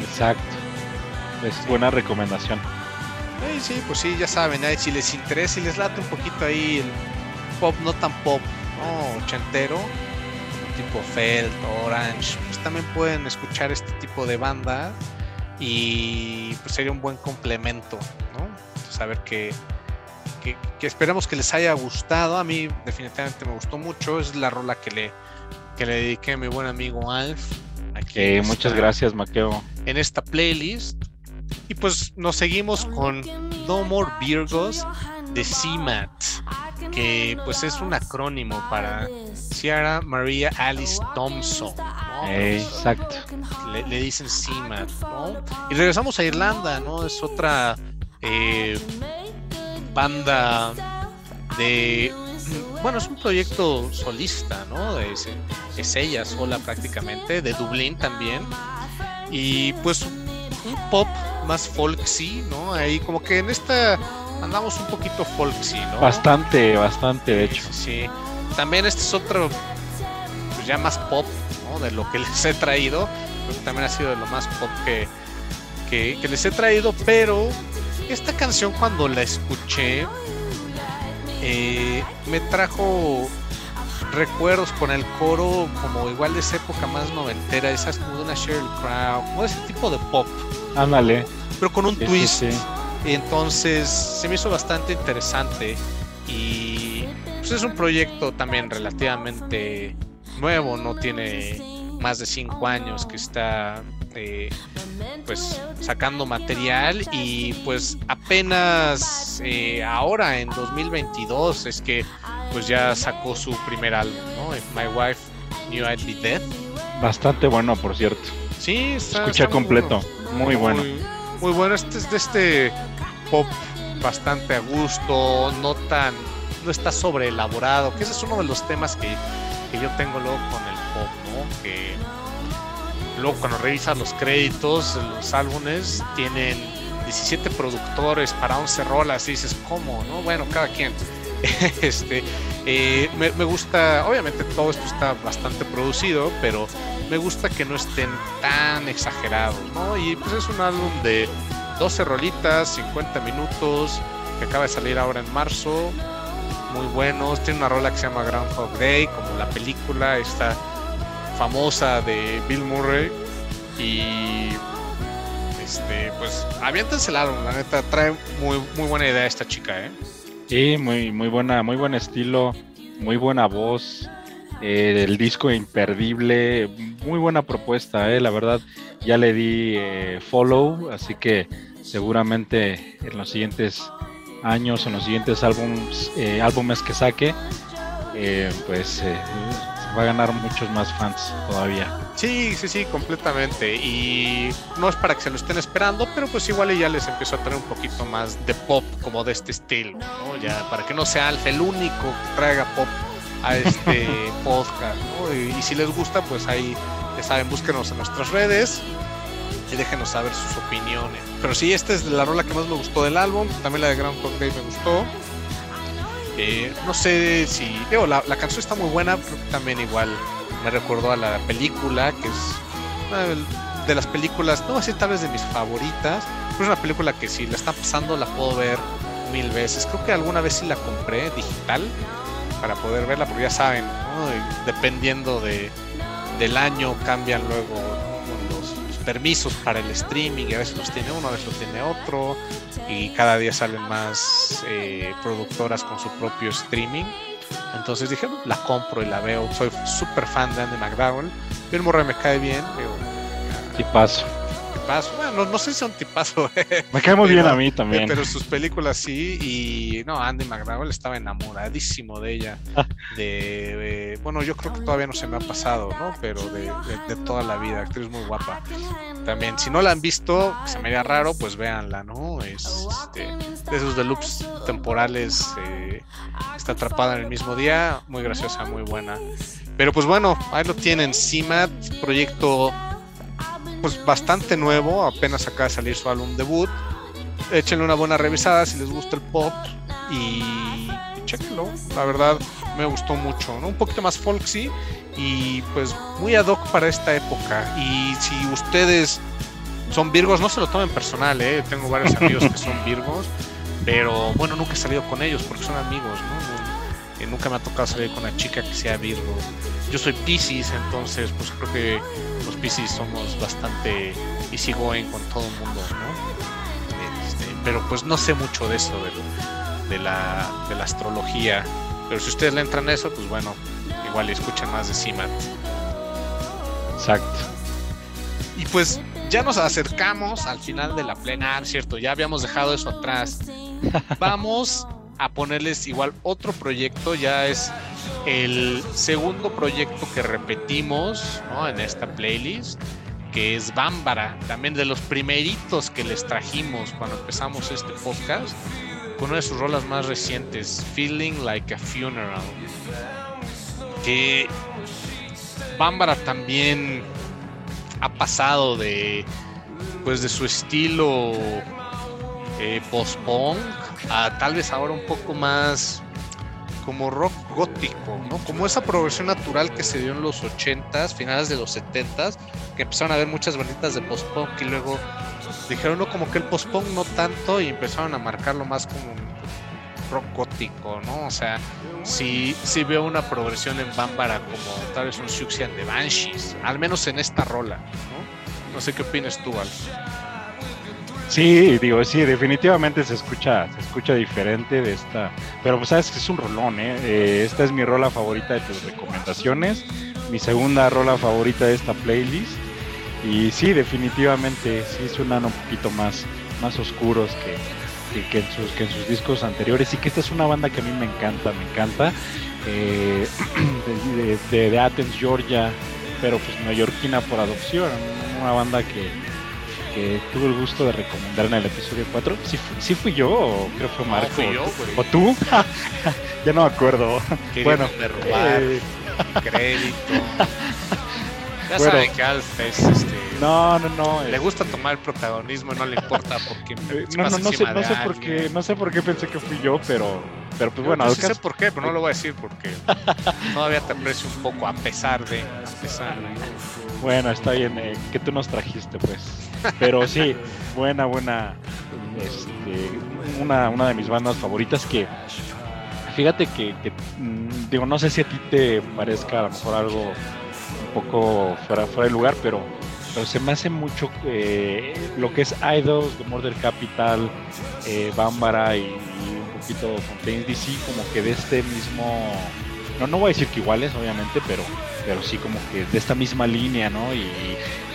Exacto. Es buena recomendación. Sí, sí, pues sí, ya saben, si les interesa y les late un poquito ahí el pop, no tan pop, no, ochentero, tipo Felt, Orange, pues también pueden escuchar este tipo de banda y pues sería un buen complemento, ¿no? Saber que, que, que, esperamos que les haya gustado. A mí definitivamente me gustó mucho. Es la rola que le, que le dediqué a mi buen amigo Alf. Aquí muchas gracias, Maqueo en esta playlist. Y pues nos seguimos con No More Virgos de CMAT, que pues es un acrónimo para Ciara Maria Alice Thompson. Exacto. Le, dicen CMAT, ¿no? Y regresamos a Irlanda, ¿no? Es otra eh, banda de bueno, es un proyecto solista, ¿no? Es, es, ella sola prácticamente, de Dublín también. Y pues un pop más folksy, ¿no? Ahí como que en esta andamos un poquito folksy, ¿no? Bastante, bastante, de hecho. Sí. También este es otro, pues ya más pop, ¿no? De lo que les he traído. Creo que también ha sido de lo más pop que, que, les he traído, pero esta canción cuando la escuché eh, me trajo recuerdos con el coro como igual de esa época más noventera, esas como de una Sheryl Crow, como ese tipo de pop. Ándale. Pero con un twist. Entonces se me hizo bastante interesante y pues es un proyecto también relativamente nuevo, no tiene más de cinco años que está eh, pues sacando material y pues apenas eh, ahora en 2022 es que pues ya sacó su primer álbum, ¿no? My Wife Knew I'd Be Dead. Bastante bueno, por cierto. Sí, está, escucha completo, muy, bueno. Muy, bueno, este es de este pop bastante a gusto, no tan, no está sobre elaborado, que ese es uno de los temas que, que yo tengo luego con el pop, ¿no? Que luego cuando revisas los créditos, los álbumes tienen 17 productores para 11 rolas y dices, ¿cómo? ¿No? Bueno, cada quien. este, eh, me, gusta, obviamente todo esto está bastante producido, pero me gusta que no estén tan exagerados, ¿no? Y pues es un álbum de 12 rolitas, 50 minutos, que acaba de salir ahora en marzo, muy buenos. Tiene una rola que se llama Groundhog Day, como la película esta famosa de Bill Murray. Y este, pues aviéntense el álbum, la neta, trae muy, muy buena idea esta chica, ¿eh? Sí, muy, muy buena, muy buen estilo, muy buena voz. Eh, el disco imperdible, muy buena propuesta, eh, la verdad. Ya le di eh, follow, así que seguramente en los siguientes años, en los siguientes álbums, eh, álbumes que saque, pues va a ganar muchos más fans todavía. Sí, sí, sí, completamente. Y no es para que se lo estén esperando, pero pues igual ya les empezó a traer un poquito más de pop como de este estilo, ¿no? Ya para que no sea Alfa el único que traiga pop a este podcast, ¿no? Y, si les gusta, pues ahí, ya saben, búsquenos en nuestras redes y déjenos saber sus opiniones. Pero sí, esta es la rola que más me gustó del álbum, también la de Ground Day me gustó. Eh, no sé si. Digo, la, la, canción está muy buena, pero también igual me recordó a la película, que es una de las películas, no así tal vez de mis favoritas, pero es una película que si la está pasando la puedo ver mil veces. Creo que alguna vez sí la compré digital para poder verla, porque ya saben, dependiendo de, del año cambian luego permisos para el streaming, a veces los tiene uno, a veces los tiene otro, y cada día salen más eh, productoras con su propio streaming. Entonces dije, la compro y la veo. Soy súper fan de Andy McDowell. Bill Murray me cae bien. y paso bueno, no, sé si es un tipazo. Me cae muy bien a mí también. Pero sus películas sí. Y no, Andy McDowell estaba enamoradísimo de ella. de, bueno, yo creo que todavía no se me ha pasado, ¿no? Pero de, toda la vida. Actriz muy guapa. También, si no la han visto, se me haría raro, pues véanla, ¿no? Es este, de esos de loops temporales. Eh, está atrapada en el mismo día. Muy graciosa, muy buena. Pero pues bueno, ahí lo tienen. CIMAT, proyecto pues bastante nuevo, apenas acaba de salir su álbum debut. Échenle una buena revisada si les gusta el pop y, chequenlo. La verdad me gustó mucho, ¿no? Un poquito más folksy y pues muy ad hoc para esta época. Y si ustedes son virgos, no se lo tomen personal, ¿eh? Tengo varios amigos que son virgos, pero bueno, nunca he salido con ellos porque son amigos, ¿no? nunca me ha tocado salir con una chica que sea virgo. Yo soy Pisces, entonces pues creo que los Pisces somos bastante easygoing con todo el mundo, ¿no? Este, pero pues no sé mucho de eso, de, la, de la astrología. Pero si ustedes le entran a eso, pues bueno, igual escuchan más de CIMAT. Exacto. Y pues ya nos acercamos al final de la plenar, ¿cierto? Ya habíamos dejado eso atrás. Vamos a ponerles igual otro proyecto, ya es el segundo proyecto que repetimos en esta playlist, que es Bámbara, también de los primeritos que les trajimos cuando empezamos este podcast, con una de sus rolas más recientes, Feeling Like a Funeral, que Bámbara también ha pasado de pues de su estilo eh, post-punk a tal vez ahora un poco más como rock gótico, ¿no? Como esa progresión natural que se dio en los 80s, finales de los 70s, que empezaron a ver muchas banditas de post-punk y luego dijeron, no, como que el post-punk no tanto y empezaron a marcarlo más como rock gótico, ¿no? O sea, sí, sí veo una progresión en Bambara como tal vez un Suxian de Banshees, al menos en esta rola, ¿no? No sé qué opinas tú. Sí, digo, sí, definitivamente se escucha, se escucha diferente de esta, pero pues sabes que es un rolón, ¿eh? ¿eh? Esta es mi rola favorita de tus recomendaciones, mi segunda rola favorita de esta playlist, y sí, definitivamente sí suenan un poquito más, más oscuros que, que, en sus, que en sus discos anteriores, y que esta es una banda que a mí me encanta, me encanta, eh, de, de Athens, Georgia, pero pues neoyorquina por adopción, una banda que que tuve el gusto de recomendar en el episodio 4. ¿Sí, fui yo o creo que fue Marco? o, tú? ya no me acuerdo. bueno, robar, eh... crédito. Ya saben que Alf es este. No, no, no. Le gusta tomar el protagonismo, no le importa porque. Eh, no, no, no sé, no sé por qué, no sé por qué pensé que fui yo, pero, pero pues bueno. No sé por qué, pero no lo voy a decir porque todavía te aprecio un poco a pesar de, a pesar de. Bueno, está bien, eh, que tú nos trajiste, pues. Pero sí, buena, buena. Este, una, una de mis bandas favoritas que. Fíjate que, que, mm, digo, no sé si a ti te parezca a lo mejor algo un poco fuera, fuera de lugar, pero, pero se me hace mucho eh, lo que es Idols, The Murder Capital, eh, y, un poquito Fontaine DC, como que de este mismo. No, no voy a decir que iguales, obviamente, pero pero sí como que de esta misma línea, ¿no? Y,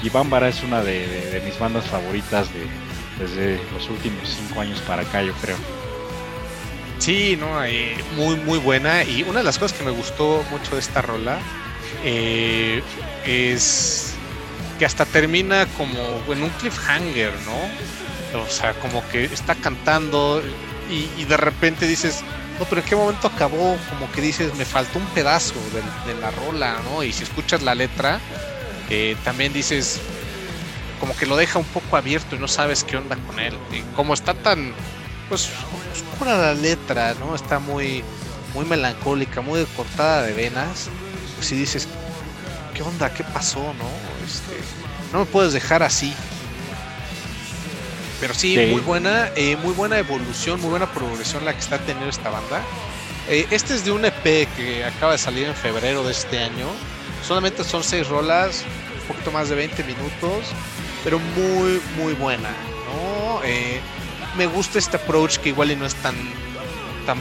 y es una de, mis bandas favoritas de, desde los últimos cinco años para acá, yo creo. Sí, no, eh, muy muy buena y una de las cosas que me gustó mucho de esta rola eh, es que hasta termina como en un cliffhanger, ¿no? O sea, como que está cantando y, de repente dices, no, pero en qué momento acabó, como que dices, me faltó un pedazo de, la rola, ¿no? Y si escuchas la letra, eh, también dices, como que lo deja un poco abierto y no sabes qué onda con él. Y como está tan, pues, oscura la letra, ¿no? Está muy, muy melancólica, muy cortada de venas. Pues si dices, ¿qué onda? ¿Qué pasó, no? Este, no me puedes dejar así. Pero sí, muy buena, eh, muy buena evolución, muy buena progresión la que está teniendo esta banda. Eh, este es de un EP que acaba de salir en febrero de este año. Solamente son seis rolas, un poquito más de 20 minutos, pero muy, muy buena. ¿no? Eh, me gusta este approach que igual y no es tan, tan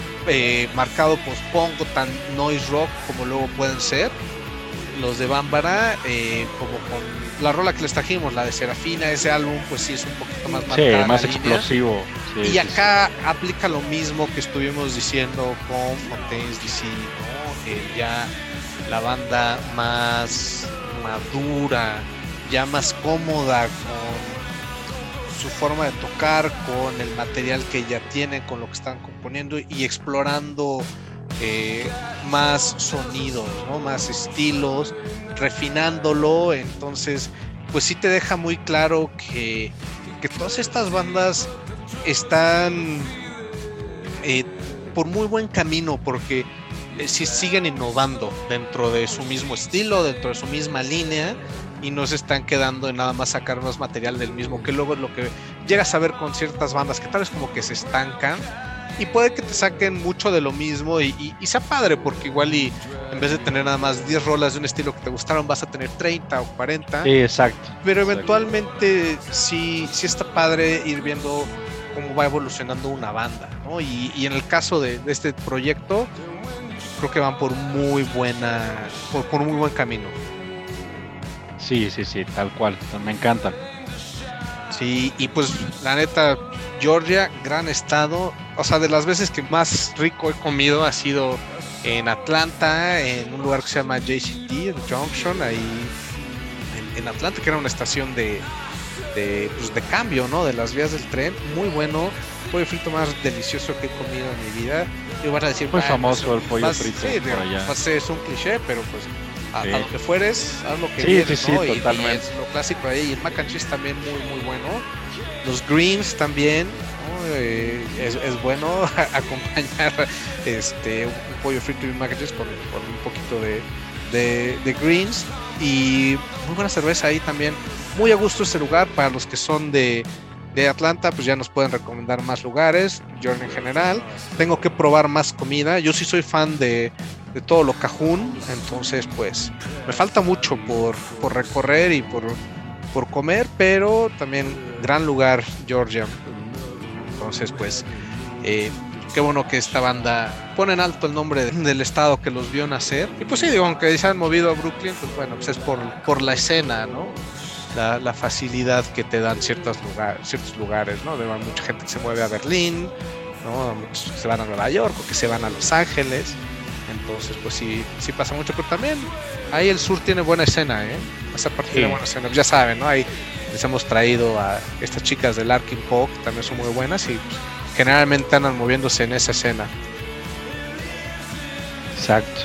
marcado post-punk o tan noise rock como luego pueden ser los de Bámbara, eh, como con la rola que les trajimos, la de Serafina, ese álbum, pues sí es un poquito más. Sí, más explosivo. y acá aplica lo mismo que estuvimos diciendo con Fontaines DC, ¿no? ya la banda más madura, ya más cómoda con su forma de tocar, con el material que ya tienen, con lo que están componiendo y explorando eh, más sonidos, ¿no? más estilos, refinándolo. Entonces, pues sí te deja muy claro que, que todas estas bandas están eh, por muy buen camino porque eh, si siguen innovando dentro de su mismo estilo, dentro de su misma línea y no se están quedando en nada más sacar más material del mismo, que luego es lo que llegas a ver con ciertas bandas que tal vez como que se estancan y puede que te saquen mucho de lo mismo y, sea padre, porque igual y en vez de tener nada más 10 rolas de un estilo que te gustaron, vas a tener 30 o 40. exacto. Pero eventualmente sí, sí está padre ir viendo cómo va evolucionando una banda, ¿no? Y, en el caso de, este proyecto, creo que van por muy buena, por, por muy buen camino. Sí, sí, sí, tal cual, me encantan. Sí, y pues la neta, Georgia, gran estado. O sea, de las veces que más rico he comido ha sido en Atlanta, en un lugar que se llama JCT, Junction, ahí en, Atlanta, que era una estación de, de, pues, de cambio, ¿no? De las vías del tren. Muy bueno. Pollo frito más delicioso que he comido en mi vida. Y vas a decir, muy famoso el pollo frito. Sí, por allá. es un cliché, pero pues a, lo que fueres, haz lo que sí, sí. Y, lo clásico ahí. Y el mac and cheese también muy, muy bueno. Los greens también. Eh, es, bueno acompañar este un, pollo frito y un mac and cheese con, un poquito de, de, greens. Y muy buena cerveza ahí también. Muy a gusto este lugar para los que son de, de Atlanta, pues ya nos pueden recomendar más lugares, Journey en general. Tengo que probar más comida. Yo sí soy fan de, de todo lo cajún, entonces pues me falta mucho por, por recorrer y por, por comer, pero también gran lugar Georgia. Entonces pues eh, qué bueno que esta banda pone en alto el nombre del estado que los vio nacer. Y pues sí, digo, aunque se han movido a Brooklyn, pues bueno, pues es por, por la escena, ¿no? La, facilidad que te dan ciertos, lugares ciertos lugares, ¿no? De mucha gente que se mueve a Berlín, ¿no? Que se van a Nueva York o que se van a Los Ángeles. Entonces, pues sí, sí pasa mucho, pero también ahí el sur tiene buena escena, ¿eh? Esa parte tiene buena escena. Ya saben, ¿no? Ahí les hemos traído a estas chicas del Arkin Hawk, también son muy buenas y pues, generalmente andan moviéndose en esa escena. Exacto.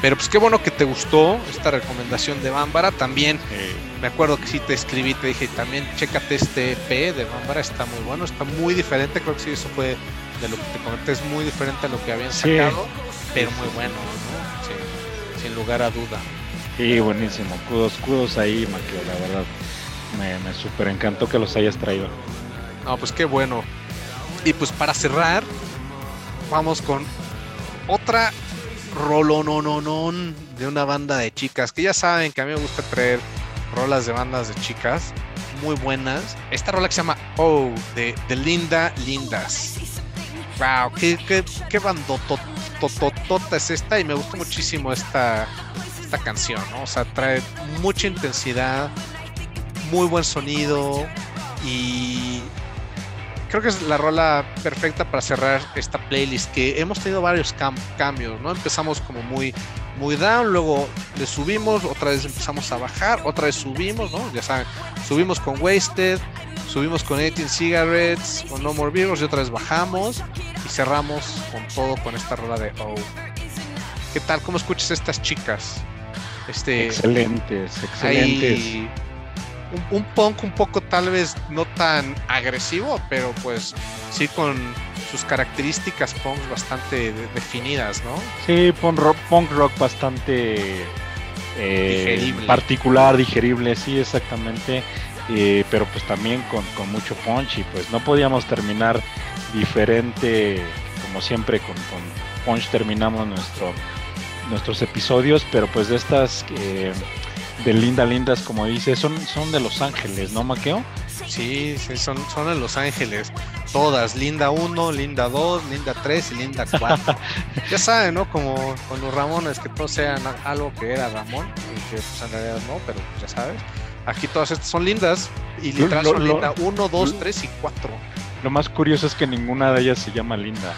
Pero pues qué bueno que te gustó esta recomendación de Bámbara. También me acuerdo que sí te escribí, te dije también chécate este EP de Bámbara, está muy bueno, está muy diferente. Creo que sí, eso fue de lo que te comenté, es muy diferente a lo que habían sacado, pero muy bueno, ¿no? sin lugar a duda. Sí, buenísimo. Kudos, kudos ahí, Maquio, la verdad. Me, me súper encantó que los hayas traído. No, pues qué bueno. Y pues para cerrar, vamos con otra rolonononon de una banda de chicas, que ya saben que a mí me gusta traer rolas de bandas de chicas muy buenas. Esta rola que se llama Oh, de, de Linda Lindas. Wow, qué, qué, qué bandototota es esta y me gustó muchísimo esta, esta canción, ¿no? O sea, trae mucha intensidad, muy buen sonido y creo que es la rola perfecta para cerrar esta playlist que hemos tenido varios cambios, ¿no? Empezamos como muy muy down, luego le subimos, otra vez empezamos a bajar, otra vez subimos, ¿no? Ya saben, subimos con Wasted, subimos con 18 Cigarettes, con No More Vivos y otra vez bajamos y cerramos con todo con esta rola de Oh. ¿Qué tal? ¿Cómo escuchas estas chicas? Este, excelentes, excelentes un, punk un poco tal vez no tan agresivo, pero pues sí con sus características punk bastante definidas, ¿no? Sí, punk rock, punk rock bastante eh, particular, digerible, sí, exactamente. Eh, pero pues también con, con, mucho punch y pues no podíamos terminar diferente como siempre con, con punch terminamos nuestro nuestros episodios pero pues de estas eh, de Linda Lindas, como dice, son, son de Los Ángeles, ¿no, Maqueo? Sí, sí son, son de Los Ángeles. Todas, Linda 1, Linda 2, Linda 3 y Linda 4. ya saben, ¿no? Como con los Ramones, que todos sean algo que era Ramón, y que pues en realidad no, pero ya sabes. Aquí todas estas son lindas y literal son Linda 1, 2, 3 y 4. Lo más curioso es que ninguna de ellas se llama Linda.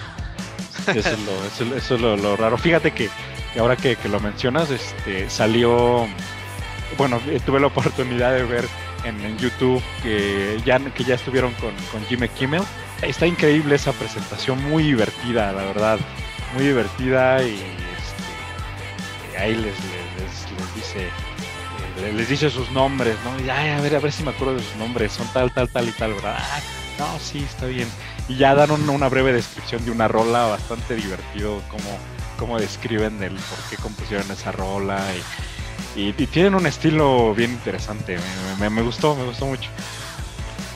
Eso es lo, eso, es lo, raro. Fíjate que, ahora que, que, lo mencionas, este salió bueno, eh, tuve la oportunidad de ver en, YouTube que ya, que ya estuvieron con, con Jimmy Kimmel. Está increíble esa presentación, muy divertida, la verdad. Muy divertida y este, ahí les, les, dice eh, les dice sus nombres, ¿no? Y a ver, a ver si me acuerdo de sus nombres, son tal, tal, tal y tal, ¿verdad? Ah, no, sí, está bien. Y ya dan una breve descripción de una rola bastante divertido, como, como describen el por qué compusieron esa rola y y, tienen un estilo bien interesante. Me, gustó, me gustó mucho.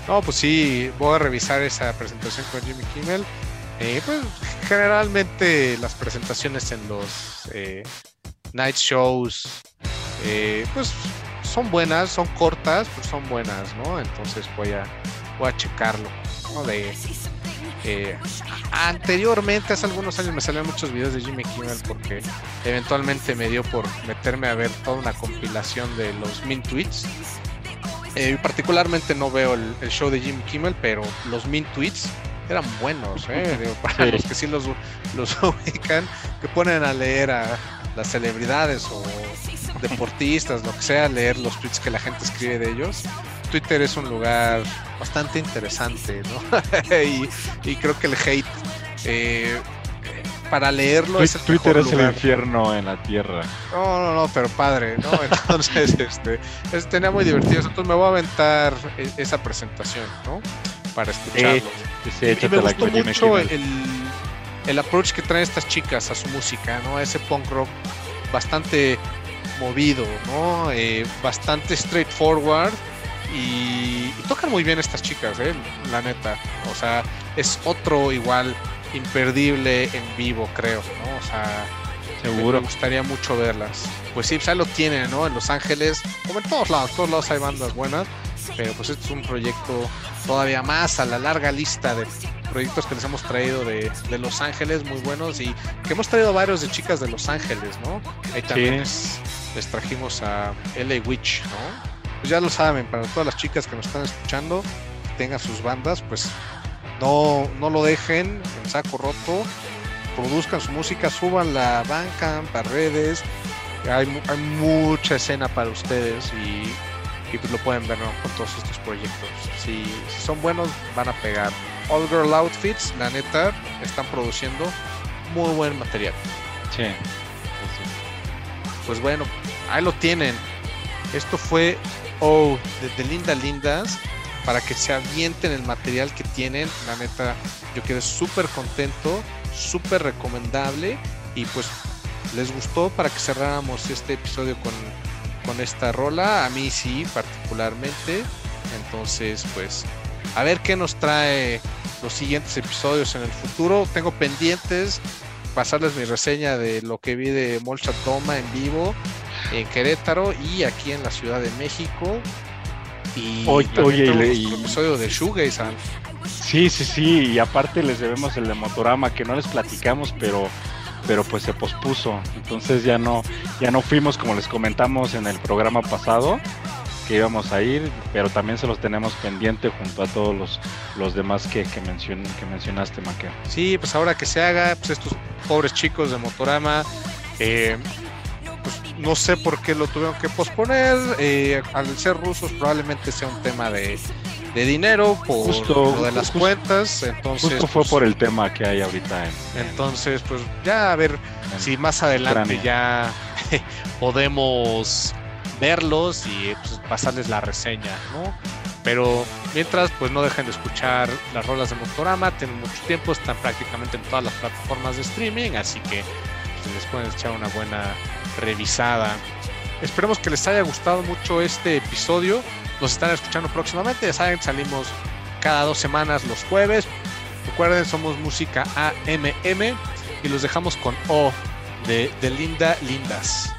No, pues sí, voy a revisar esa presentación con Jimmy Kimmel. Eh, pues generalmente las presentaciones en los eh, night shows, eh, pues son buenas, son cortas, pero son buenas, ¿no? Entonces voy a, voy a checarlo, ¿no? Eh, anteriormente, hace algunos años, me salían muchos videos de Jimmy Kimmel porque eventualmente me dio por meterme a ver toda una compilación de los Min Tweets. Eh, particularmente no veo el, show de Jimmy Kimmel, pero los Min Tweets eran buenos, ¿eh? para los que sí los, los ubican, que ponen a leer a las celebridades o deportistas, lo que sea, leer los tweets que la gente escribe de ellos. Twitter es un lugar bastante interesante, ¿no? y, creo que el hate, eh, para leerlo es Twitter es el infierno en la tierra. No, no, no, pero padre, ¿no? Entonces, este, tenía muy divertido. Entonces me voy a aventar e, esa presentación, ¿no? Para escucharlo. y, me gustó mucho el, el approach que traen estas chicas a su música, ¿no? A ese punk rock bastante movido, ¿no? Eh, bastante straightforward Y, tocan muy bien estas chicas, ¿eh? la neta. O sea, es otro igual imperdible en vivo, creo, ¿no? O sea, seguro. Me gustaría mucho verlas. Pues sí, pues ya lo tienen, ¿no? En Los Ángeles, como en todos lados, todos lados hay bandas buenas, pero pues este es un proyecto todavía más a la larga lista de proyectos que les hemos traído de, Los Ángeles muy buenos y que hemos traído varios de chicas de Los Ángeles, ¿no? Ahí también les, trajimos a LA Witch, ¿no? Pues ya lo saben, para todas las chicas que nos están escuchando, tengan sus bandas, pues no, no lo dejen en saco roto, produzcan su música, suban la Bandcamp a redes, hay, hay mucha escena para ustedes y y pues lo pueden ver con todos estos proyectos. Si, son buenos, van a pegar. All Girl Outfits, la neta, están produciendo muy buen material. Sí. Pues bueno, ahí lo tienen. Esto fue Oh, de, Linda Lindas. Para que se avienten el material que tienen. La neta, yo quedé súper contento, súper recomendable. Y pues les gustó para que cerráramos este episodio con con esta rola, a mí sí particularmente. Entonces, pues, a ver qué nos trae los siguientes episodios en el futuro. Tengo pendientes pasarles mi reseña de lo que vi de Molcha Toma en vivo en Querétaro y aquí en la Ciudad de México. Y oye, oye y, episodio de Shoegaze. Sí, sí, sí, y aparte les debemos el de Motorama que no les platicamos, pero pero pues se pospuso. Entonces ya no, ya no fuimos como les comentamos en el programa pasado que íbamos a ir, pero también se los tenemos pendiente junto a todos los, los demás que, que, que mencionaste, Maquia. Sí, pues ahora que se haga, pues estos pobres chicos de Motorama, eh, pues no sé por qué lo tuvieron que posponer, eh, al ser rusos probablemente sea un tema de, de dinero por lo de las cuentas. Entonces, justo fue pues, por el tema que hay ahorita. entonces, pues ya a ver si más adelante ya podemos verlos y pues, pasarles la reseña, ¿no? Pero mientras, pues no dejen de escuchar las rolas de Motorama, tienen mucho tiempo, están prácticamente en todas las plataformas de streaming, así que pues, les pueden echar una buena revisada. Esperemos que les haya gustado mucho este episodio nos están escuchando próximamente. Ya saben, salimos cada dos semanas los jueves. Recuerden, somos música AMM y los dejamos con O de, de Linda Lindas.